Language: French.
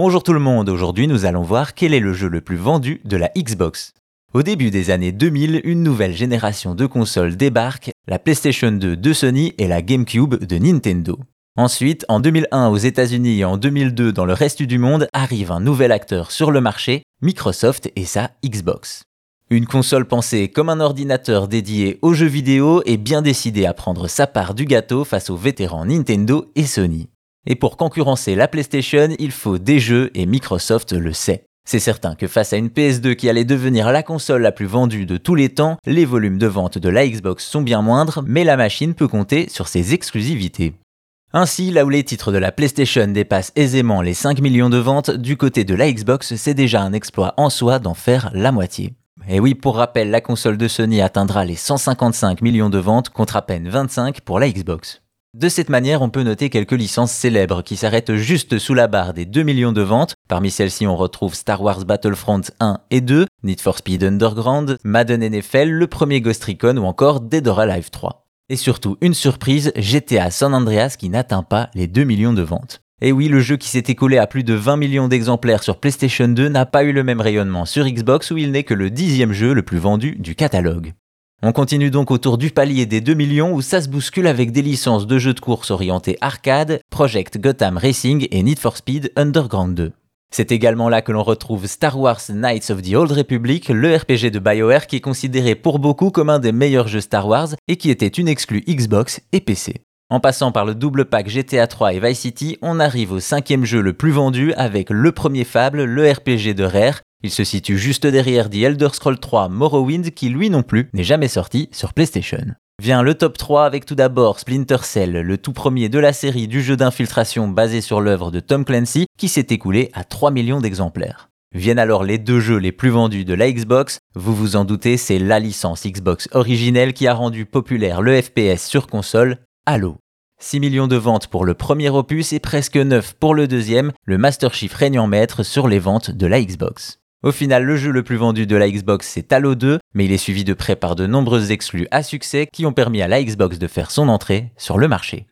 Bonjour tout le monde, aujourd'hui nous allons voir quel est le jeu le plus vendu de la Xbox. Au début des années 2000, une nouvelle génération de consoles débarque, la PlayStation 2 de Sony et la GameCube de Nintendo. Ensuite, en 2001 aux États-Unis et en 2002 dans le reste du monde, arrive un nouvel acteur sur le marché, Microsoft et sa Xbox. Une console pensée comme un ordinateur dédié aux jeux vidéo et bien décidée à prendre sa part du gâteau face aux vétérans Nintendo et Sony. Et pour concurrencer la PlayStation, il faut des jeux et Microsoft le sait. C'est certain que face à une PS2 qui allait devenir la console la plus vendue de tous les temps, les volumes de vente de la Xbox sont bien moindres, mais la machine peut compter sur ses exclusivités. Ainsi, là où les titres de la PlayStation dépassent aisément les 5 millions de ventes, du côté de la Xbox, c'est déjà un exploit en soi d'en faire la moitié. Et oui, pour rappel, la console de Sony atteindra les 155 millions de ventes contre à peine 25 pour la Xbox. De cette manière, on peut noter quelques licences célèbres qui s'arrêtent juste sous la barre des 2 millions de ventes. Parmi celles-ci, on retrouve Star Wars Battlefront 1 et 2, Need for Speed Underground, Madden NFL, le premier Ghost Recon ou encore Dead or Alive 3. Et surtout, une surprise, GTA San Andreas qui n'atteint pas les 2 millions de ventes. Et oui, le jeu qui s'est écoulé à plus de 20 millions d'exemplaires sur PlayStation 2 n'a pas eu le même rayonnement sur Xbox où il n'est que le dixième jeu le plus vendu du catalogue. On continue donc autour du palier des 2 millions où ça se bouscule avec des licences de jeux de course orientés arcade, Project Gotham Racing et Need for Speed Underground 2. C'est également là que l'on retrouve Star Wars Knights of the Old Republic, le RPG de BioWare qui est considéré pour beaucoup comme un des meilleurs jeux Star Wars et qui était une exclue Xbox et PC. En passant par le double pack GTA 3 et Vice City, on arrive au cinquième jeu le plus vendu avec le premier Fable, le RPG de Rare, il se situe juste derrière The Elder Scrolls 3 Morrowind qui lui non plus n'est jamais sorti sur PlayStation. Vient le top 3 avec tout d'abord Splinter Cell, le tout premier de la série du jeu d'infiltration basé sur l'œuvre de Tom Clancy qui s'est écoulé à 3 millions d'exemplaires. Viennent alors les deux jeux les plus vendus de la Xbox. Vous vous en doutez, c'est la licence Xbox originelle qui a rendu populaire le FPS sur console, Halo. 6 millions de ventes pour le premier opus et presque 9 pour le deuxième, le Master Chief régnant maître sur les ventes de la Xbox. Au final, le jeu le plus vendu de la Xbox, c'est Halo 2, mais il est suivi de près par de nombreuses exclus à succès qui ont permis à la Xbox de faire son entrée sur le marché.